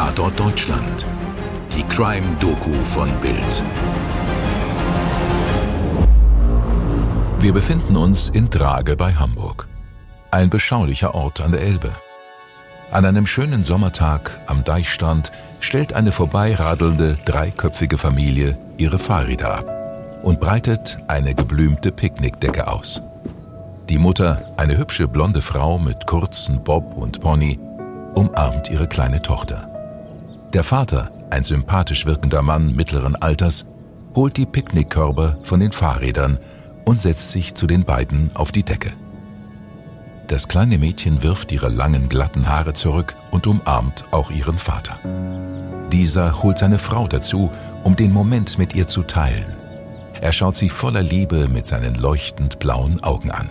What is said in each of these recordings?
Tatort Deutschland. Die Crime-Doku von Bild. Wir befinden uns in Drage bei Hamburg. Ein beschaulicher Ort an der Elbe. An einem schönen Sommertag am Deichstrand stellt eine vorbeiradelnde dreiköpfige Familie ihre Fahrräder ab und breitet eine geblümte Picknickdecke aus. Die Mutter, eine hübsche blonde Frau mit kurzen Bob und Pony, umarmt ihre kleine Tochter. Der Vater, ein sympathisch wirkender Mann mittleren Alters, holt die Picknickkörbe von den Fahrrädern und setzt sich zu den beiden auf die Decke. Das kleine Mädchen wirft ihre langen glatten Haare zurück und umarmt auch ihren Vater. Dieser holt seine Frau dazu, um den Moment mit ihr zu teilen. Er schaut sie voller Liebe mit seinen leuchtend blauen Augen an.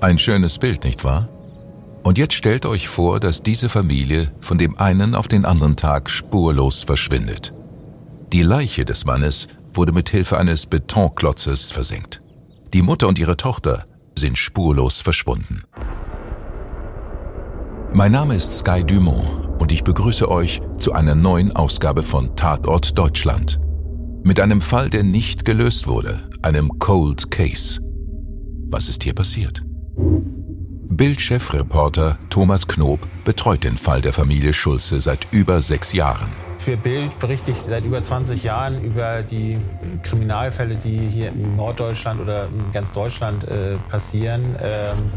Ein schönes Bild, nicht wahr? Und jetzt stellt euch vor, dass diese Familie von dem einen auf den anderen Tag spurlos verschwindet. Die Leiche des Mannes wurde mit Hilfe eines Betonklotzes versenkt. Die Mutter und ihre Tochter sind spurlos verschwunden. Mein Name ist Sky Dumont und ich begrüße euch zu einer neuen Ausgabe von Tatort Deutschland. Mit einem Fall, der nicht gelöst wurde, einem Cold Case. Was ist hier passiert? Bild-Chefreporter Thomas Knob betreut den Fall der Familie Schulze seit über sechs Jahren. Für Bild berichte ich seit über 20 Jahren über die Kriminalfälle, die hier in Norddeutschland oder in ganz Deutschland äh, passieren. Ähm,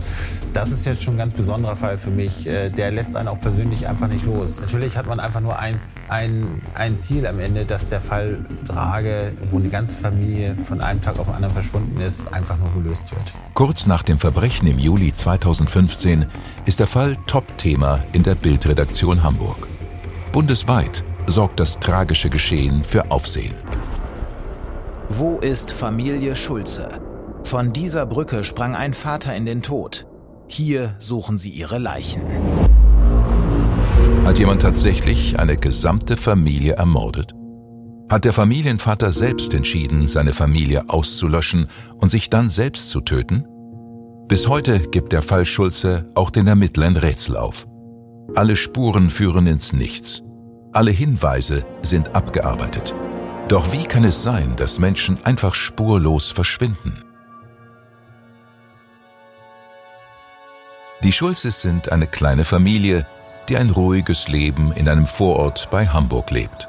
das ist jetzt schon ein ganz besonderer Fall für mich. Äh, der lässt einen auch persönlich einfach nicht los. Natürlich hat man einfach nur ein, ein, ein Ziel am Ende, dass der Fall Drage, wo eine ganze Familie von einem Tag auf den anderen verschwunden ist, einfach nur gelöst wird. Kurz nach dem Verbrechen im Juli 2015 ist der Fall Top-Thema in der Bildredaktion Hamburg. Bundesweit sorgt das tragische Geschehen für Aufsehen. Wo ist Familie Schulze? Von dieser Brücke sprang ein Vater in den Tod. Hier suchen sie ihre Leichen. Hat jemand tatsächlich eine gesamte Familie ermordet? Hat der Familienvater selbst entschieden, seine Familie auszulöschen und sich dann selbst zu töten? Bis heute gibt der Fall Schulze auch den Ermittlern Rätsel auf. Alle Spuren führen ins Nichts. Alle Hinweise sind abgearbeitet. Doch wie kann es sein, dass Menschen einfach spurlos verschwinden? Die Schulzes sind eine kleine Familie, die ein ruhiges Leben in einem Vorort bei Hamburg lebt.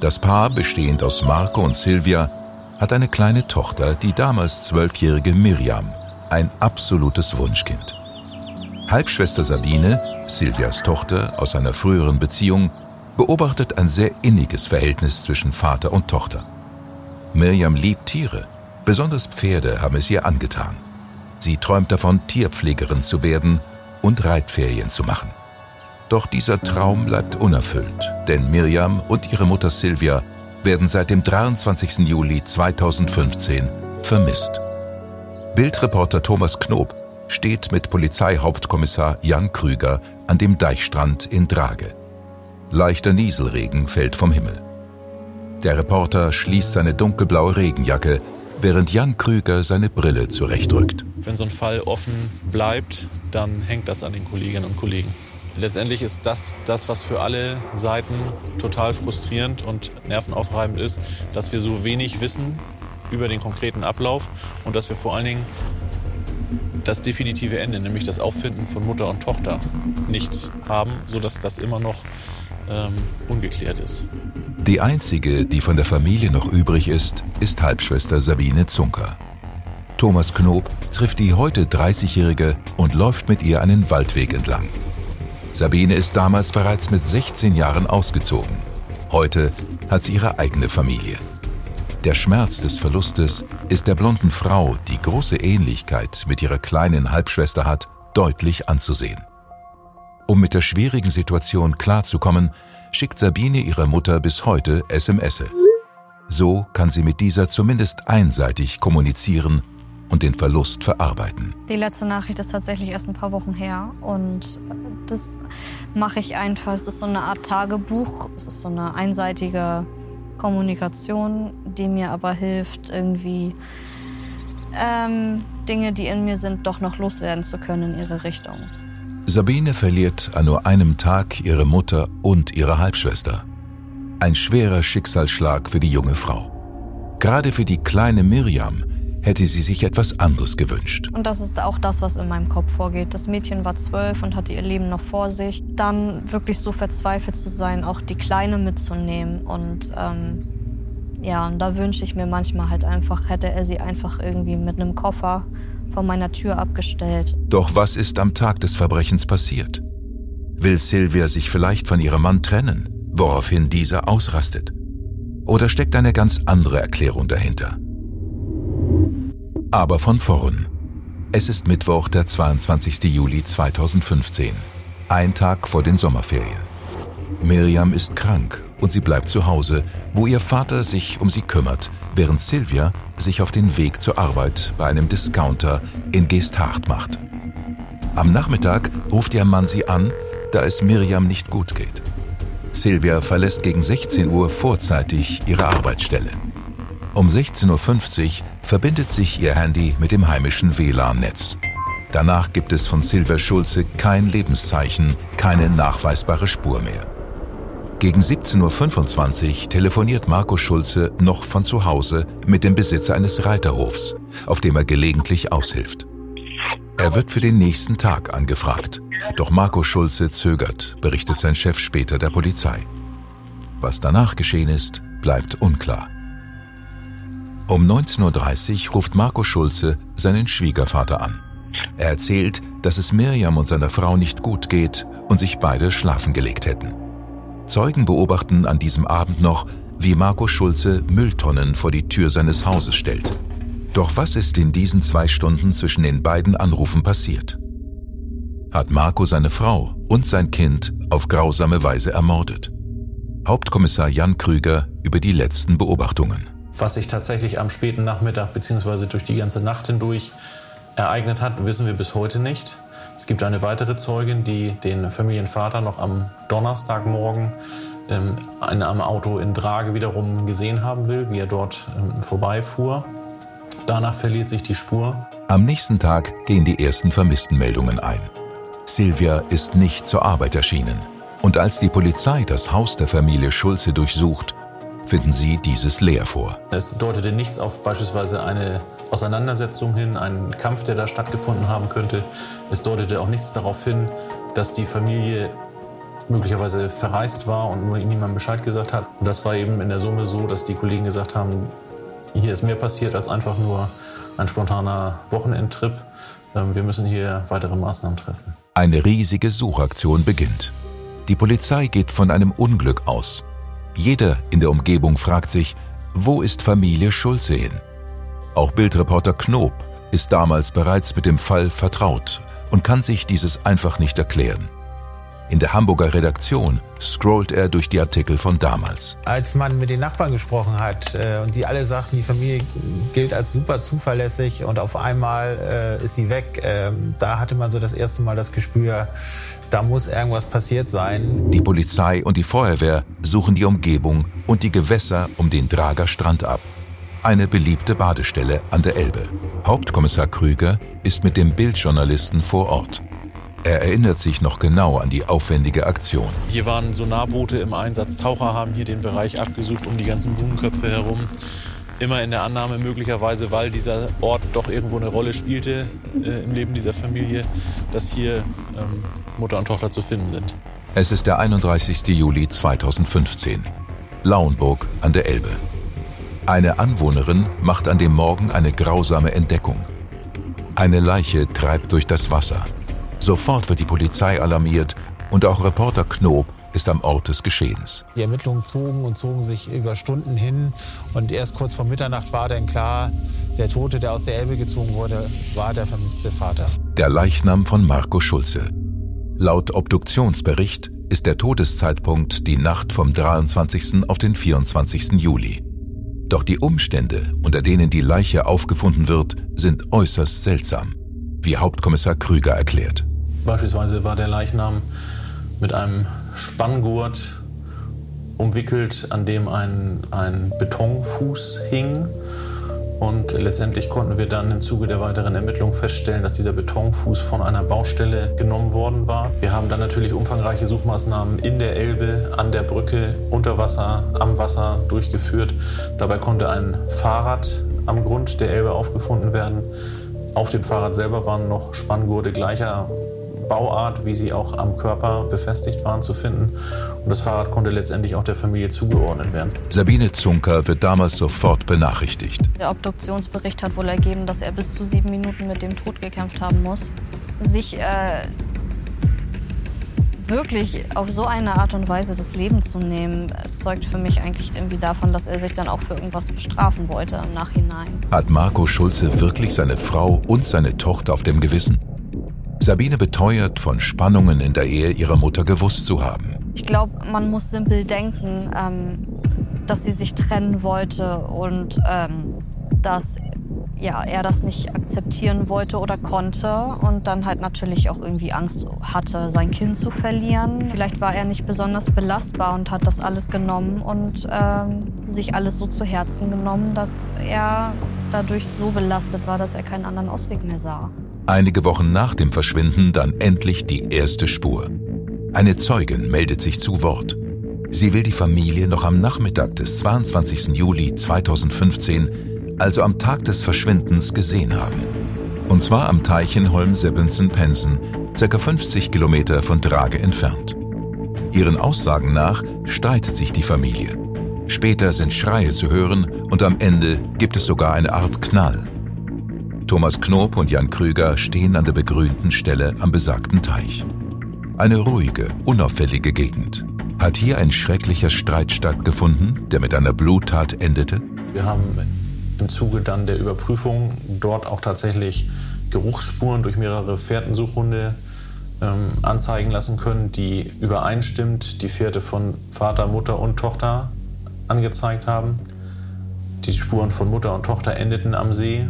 Das Paar, bestehend aus Marco und Silvia, hat eine kleine Tochter, die damals zwölfjährige Miriam, ein absolutes Wunschkind. Halbschwester Sabine, Silvias Tochter aus einer früheren Beziehung, beobachtet ein sehr inniges Verhältnis zwischen Vater und Tochter. Mirjam liebt Tiere, besonders Pferde haben es ihr angetan. Sie träumt davon, Tierpflegerin zu werden und Reitferien zu machen. Doch dieser Traum bleibt unerfüllt, denn Mirjam und ihre Mutter Silvia werden seit dem 23. Juli 2015 vermisst. Bildreporter Thomas Knob steht mit Polizeihauptkommissar Jan Krüger an dem Deichstrand in Drage. Leichter Nieselregen fällt vom Himmel. Der Reporter schließt seine dunkelblaue Regenjacke, während Jan Krüger seine Brille zurechtrückt. Wenn so ein Fall offen bleibt, dann hängt das an den Kolleginnen und Kollegen. Letztendlich ist das das, was für alle Seiten total frustrierend und nervenaufreibend ist, dass wir so wenig wissen über den konkreten Ablauf und dass wir vor allen Dingen das definitive Ende, nämlich das Auffinden von Mutter und Tochter, nicht haben, sodass das immer noch ähm, ungeklärt ist. Die einzige, die von der Familie noch übrig ist, ist Halbschwester Sabine Zunker. Thomas Knob trifft die heute 30-Jährige und läuft mit ihr einen Waldweg entlang. Sabine ist damals bereits mit 16 Jahren ausgezogen. Heute hat sie ihre eigene Familie. Der Schmerz des Verlustes ist der blonden Frau, die große Ähnlichkeit mit ihrer kleinen Halbschwester hat, deutlich anzusehen. Um mit der schwierigen Situation klarzukommen, schickt Sabine ihrer Mutter bis heute SMS. So kann sie mit dieser zumindest einseitig kommunizieren und den Verlust verarbeiten. Die letzte Nachricht ist tatsächlich erst ein paar Wochen her und das mache ich einfach. Es ist so eine Art Tagebuch, es ist so eine einseitige Kommunikation, die mir aber hilft, irgendwie ähm, Dinge, die in mir sind, doch noch loswerden zu können in ihre Richtung. Sabine verliert an nur einem Tag ihre Mutter und ihre Halbschwester. Ein schwerer Schicksalsschlag für die junge Frau. Gerade für die kleine Miriam hätte sie sich etwas anderes gewünscht. Und das ist auch das, was in meinem Kopf vorgeht. Das Mädchen war zwölf und hatte ihr Leben noch vor sich. Dann wirklich so verzweifelt zu sein, auch die Kleine mitzunehmen. Und ähm, ja, und da wünsche ich mir manchmal halt einfach, hätte er sie einfach irgendwie mit einem Koffer vor meiner Tür abgestellt. Doch was ist am Tag des Verbrechens passiert? Will Silvia sich vielleicht von ihrem Mann trennen, woraufhin dieser ausrastet? Oder steckt eine ganz andere Erklärung dahinter? Aber von vorn. Es ist Mittwoch, der 22. Juli 2015, ein Tag vor den Sommerferien. Miriam ist krank und sie bleibt zu Hause, wo ihr Vater sich um sie kümmert, während Silvia sich auf den Weg zur Arbeit bei einem Discounter in Geesthacht macht. Am Nachmittag ruft ihr Mann sie an, da es Miriam nicht gut geht. Silvia verlässt gegen 16 Uhr vorzeitig ihre Arbeitsstelle. Um 16.50 Uhr verbindet sich ihr Handy mit dem heimischen WLAN-Netz. Danach gibt es von Silvia Schulze kein Lebenszeichen, keine nachweisbare Spur mehr. Gegen 17.25 Uhr telefoniert Marco Schulze noch von zu Hause mit dem Besitzer eines Reiterhofs, auf dem er gelegentlich aushilft. Er wird für den nächsten Tag angefragt. Doch Marco Schulze zögert, berichtet sein Chef später der Polizei. Was danach geschehen ist, bleibt unklar. Um 19.30 Uhr ruft Marco Schulze seinen Schwiegervater an. Er erzählt, dass es Mirjam und seiner Frau nicht gut geht und sich beide schlafen gelegt hätten. Zeugen beobachten an diesem Abend noch, wie Marco Schulze Mülltonnen vor die Tür seines Hauses stellt. Doch was ist in diesen zwei Stunden zwischen den beiden Anrufen passiert? Hat Marco seine Frau und sein Kind auf grausame Weise ermordet? Hauptkommissar Jan Krüger über die letzten Beobachtungen. Was sich tatsächlich am späten Nachmittag bzw. durch die ganze Nacht hindurch ereignet hat, wissen wir bis heute nicht. Es gibt eine weitere Zeugin, die den Familienvater noch am Donnerstagmorgen ähm, in einem Auto in Drage wiederum gesehen haben will, wie er dort ähm, vorbeifuhr. Danach verliert sich die Spur. Am nächsten Tag gehen die ersten Vermisstenmeldungen ein. Silvia ist nicht zur Arbeit erschienen. Und als die Polizei das Haus der Familie Schulze durchsucht, finden sie dieses leer vor. Es deutete nichts auf beispielsweise eine Auseinandersetzung hin, einen Kampf, der da stattgefunden haben könnte. Es deutete auch nichts darauf hin, dass die Familie möglicherweise verreist war und nur niemandem Bescheid gesagt hat. Und das war eben in der Summe so, dass die Kollegen gesagt haben, hier ist mehr passiert als einfach nur ein spontaner Wochenendtrip. Ähm, wir müssen hier weitere Maßnahmen treffen. Eine riesige Suchaktion beginnt. Die Polizei geht von einem Unglück aus. Jeder in der Umgebung fragt sich, wo ist Familie Schulze hin? Auch Bildreporter Knob ist damals bereits mit dem Fall vertraut und kann sich dieses einfach nicht erklären. In der Hamburger Redaktion scrollt er durch die Artikel von damals. Als man mit den Nachbarn gesprochen hat äh, und die alle sagten, die Familie gilt als super zuverlässig und auf einmal äh, ist sie weg, äh, da hatte man so das erste Mal das Gespür, da muss irgendwas passiert sein. Die Polizei und die Feuerwehr suchen die Umgebung und die Gewässer um den Drager Strand ab. Eine beliebte Badestelle an der Elbe. Hauptkommissar Krüger ist mit dem Bildjournalisten vor Ort. Er erinnert sich noch genau an die aufwendige Aktion. Hier waren Sonarboote im Einsatz. Taucher haben hier den Bereich abgesucht um die ganzen Blumenköpfe herum. Immer in der Annahme möglicherweise, weil dieser Ort doch irgendwo eine Rolle spielte äh, im Leben dieser Familie, dass hier ähm, Mutter und Tochter zu finden sind. Es ist der 31. Juli 2015. Lauenburg an der Elbe. Eine Anwohnerin macht an dem Morgen eine grausame Entdeckung. Eine Leiche treibt durch das Wasser. Sofort wird die Polizei alarmiert und auch Reporter Knob ist am Ort des Geschehens. Die Ermittlungen zogen und zogen sich über Stunden hin und erst kurz vor Mitternacht war dann klar, der Tote, der aus der Elbe gezogen wurde, war der vermisste Vater. Der Leichnam von Marco Schulze. Laut Obduktionsbericht ist der Todeszeitpunkt die Nacht vom 23. auf den 24. Juli. Doch die Umstände, unter denen die Leiche aufgefunden wird, sind äußerst seltsam, wie Hauptkommissar Krüger erklärt. Beispielsweise war der Leichnam mit einem Spanngurt umwickelt, an dem ein, ein Betonfuß hing Und letztendlich konnten wir dann im Zuge der weiteren Ermittlungen feststellen, dass dieser Betonfuß von einer Baustelle genommen worden war. Wir haben dann natürlich umfangreiche Suchmaßnahmen in der Elbe, an der Brücke, unter Wasser, am Wasser durchgeführt. Dabei konnte ein Fahrrad am Grund der Elbe aufgefunden werden. Auf dem Fahrrad selber waren noch Spanngurte gleicher Bauart, wie sie auch am Körper befestigt waren, zu finden. Und das Fahrrad konnte letztendlich auch der Familie zugeordnet werden. Sabine Zunker wird damals sofort benachrichtigt. Der Obduktionsbericht hat wohl ergeben, dass er bis zu sieben Minuten mit dem Tod gekämpft haben muss. Sich äh, wirklich auf so eine Art und Weise das Leben zu nehmen, zeugt für mich eigentlich irgendwie davon, dass er sich dann auch für irgendwas bestrafen wollte im Nachhinein. Hat Marco Schulze wirklich seine Frau und seine Tochter auf dem Gewissen? Sabine beteuert, von Spannungen in der Ehe ihrer Mutter gewusst zu haben. Ich glaube, man muss simpel denken, ähm, dass sie sich trennen wollte und ähm, dass ja, er das nicht akzeptieren wollte oder konnte und dann halt natürlich auch irgendwie Angst hatte, sein Kind zu verlieren. Vielleicht war er nicht besonders belastbar und hat das alles genommen und ähm, sich alles so zu Herzen genommen, dass er dadurch so belastet war, dass er keinen anderen Ausweg mehr sah. Einige Wochen nach dem Verschwinden dann endlich die erste Spur. Eine Zeugin meldet sich zu Wort. Sie will die Familie noch am Nachmittag des 22. Juli 2015, also am Tag des Verschwindens, gesehen haben. Und zwar am Teich in Holm-Sebbensen-Pensen, ca. 50 Kilometer von Drage entfernt. Ihren Aussagen nach streitet sich die Familie. Später sind Schreie zu hören und am Ende gibt es sogar eine Art Knall. Thomas Knob und Jan Krüger stehen an der begrünten Stelle am besagten Teich. Eine ruhige, unauffällige Gegend. Hat hier ein schrecklicher Streit stattgefunden, der mit einer Bluttat endete? Wir haben im Zuge dann der Überprüfung dort auch tatsächlich Geruchsspuren durch mehrere Fährtensuchhunde ähm, anzeigen lassen können, die übereinstimmt die Fährte von Vater, Mutter und Tochter angezeigt haben. Die Spuren von Mutter und Tochter endeten am See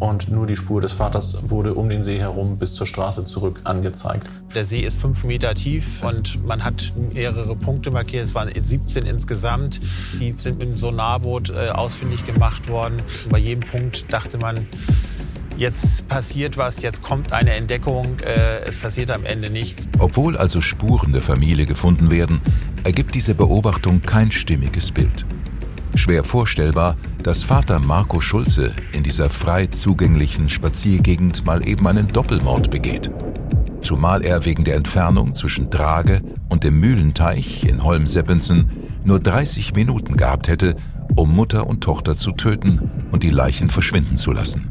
und nur die Spur des Vaters wurde um den See herum bis zur Straße zurück angezeigt. Der See ist fünf Meter tief und man hat mehrere Punkte markiert. Es waren 17 insgesamt. Die sind mit dem Sonarboot äh, ausfindig gemacht worden. Bei jedem Punkt dachte man, jetzt passiert was, jetzt kommt eine Entdeckung, äh, es passiert am Ende nichts. Obwohl also Spuren der Familie gefunden werden, ergibt diese Beobachtung kein stimmiges Bild. Schwer vorstellbar, dass Vater Marco Schulze in dieser frei zugänglichen Spaziergegend mal eben einen Doppelmord begeht. Zumal er wegen der Entfernung zwischen Drage und dem Mühlenteich in Holm-Seppensen nur 30 Minuten gehabt hätte, um Mutter und Tochter zu töten und die Leichen verschwinden zu lassen.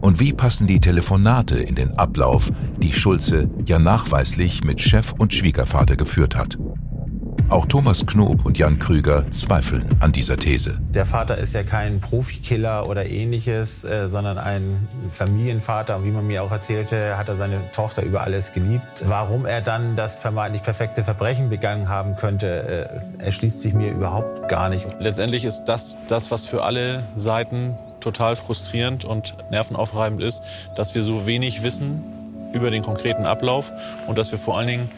Und wie passen die Telefonate in den Ablauf, die Schulze ja nachweislich mit Chef und Schwiegervater geführt hat? Auch Thomas Knob und Jan Krüger zweifeln an dieser These. Der Vater ist ja kein Profikiller oder ähnliches, äh, sondern ein Familienvater. Und wie man mir auch erzählte, hat er seine Tochter über alles geliebt. Warum er dann das vermeintlich perfekte Verbrechen begangen haben könnte, äh, erschließt sich mir überhaupt gar nicht. Letztendlich ist das das, was für alle Seiten total frustrierend und nervenaufreibend ist, dass wir so wenig wissen über den konkreten Ablauf und dass wir vor allen Dingen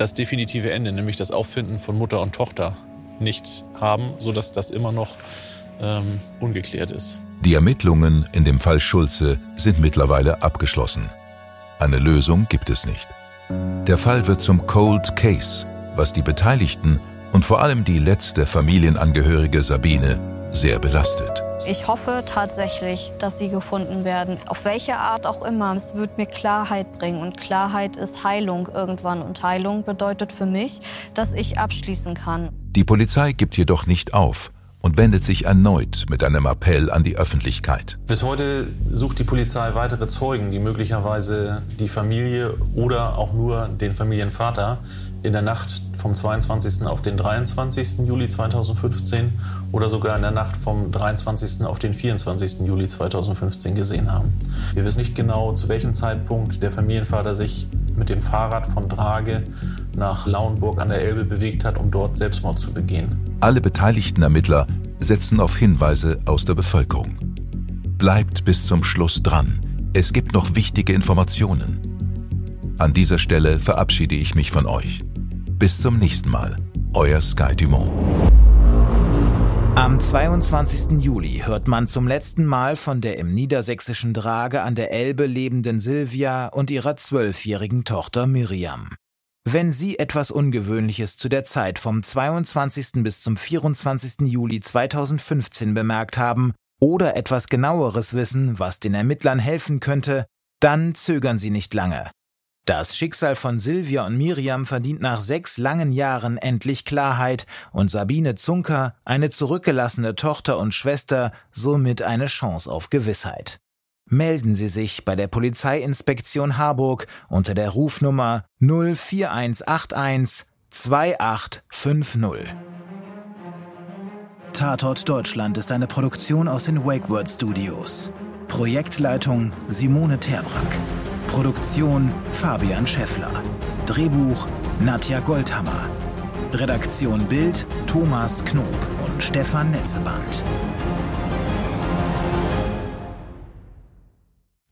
das definitive Ende, nämlich das Auffinden von Mutter und Tochter, nicht haben, sodass das immer noch ähm, ungeklärt ist. Die Ermittlungen in dem Fall Schulze sind mittlerweile abgeschlossen. Eine Lösung gibt es nicht. Der Fall wird zum Cold Case, was die Beteiligten und vor allem die letzte Familienangehörige Sabine sehr belastet. Ich hoffe tatsächlich, dass sie gefunden werden. Auf welche Art auch immer. Es wird mir Klarheit bringen. Und Klarheit ist Heilung irgendwann. Und Heilung bedeutet für mich, dass ich abschließen kann. Die Polizei gibt jedoch nicht auf und wendet sich erneut mit einem Appell an die Öffentlichkeit. Bis heute sucht die Polizei weitere Zeugen, die möglicherweise die Familie oder auch nur den Familienvater in der Nacht vom 22. auf den 23. Juli 2015 oder sogar in der Nacht vom 23. auf den 24. Juli 2015 gesehen haben. Wir wissen nicht genau, zu welchem Zeitpunkt der Familienvater sich mit dem Fahrrad von Drage nach Lauenburg an der Elbe bewegt hat, um dort Selbstmord zu begehen. Alle beteiligten Ermittler setzen auf Hinweise aus der Bevölkerung. Bleibt bis zum Schluss dran. Es gibt noch wichtige Informationen. An dieser Stelle verabschiede ich mich von euch. Bis zum nächsten Mal. Euer Sky Dumont. Am 22. Juli hört man zum letzten Mal von der im niedersächsischen Drage an der Elbe lebenden Silvia und ihrer zwölfjährigen Tochter Miriam. Wenn Sie etwas Ungewöhnliches zu der Zeit vom 22. bis zum 24. Juli 2015 bemerkt haben oder etwas genaueres wissen, was den Ermittlern helfen könnte, dann zögern Sie nicht lange. Das Schicksal von Silvia und Miriam verdient nach sechs langen Jahren endlich Klarheit und Sabine Zunker, eine zurückgelassene Tochter und Schwester, somit eine Chance auf Gewissheit. Melden Sie sich bei der Polizeiinspektion Harburg unter der Rufnummer 04181 2850. Tatort Deutschland ist eine Produktion aus den Wakeword Studios. Projektleitung Simone Terbrack. Produktion Fabian Scheffler. Drehbuch Nadja Goldhammer. Redaktion Bild Thomas Knob und Stefan Netzeband.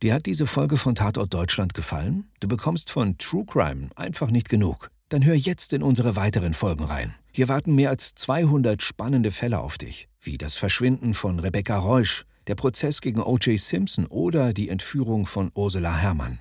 Dir hat diese Folge von Tatort Deutschland gefallen? Du bekommst von True Crime einfach nicht genug. Dann hör jetzt in unsere weiteren Folgen rein. Hier warten mehr als 200 spannende Fälle auf dich, wie das Verschwinden von Rebecca Reusch, der Prozess gegen O.J. Simpson oder die Entführung von Ursula Herrmann.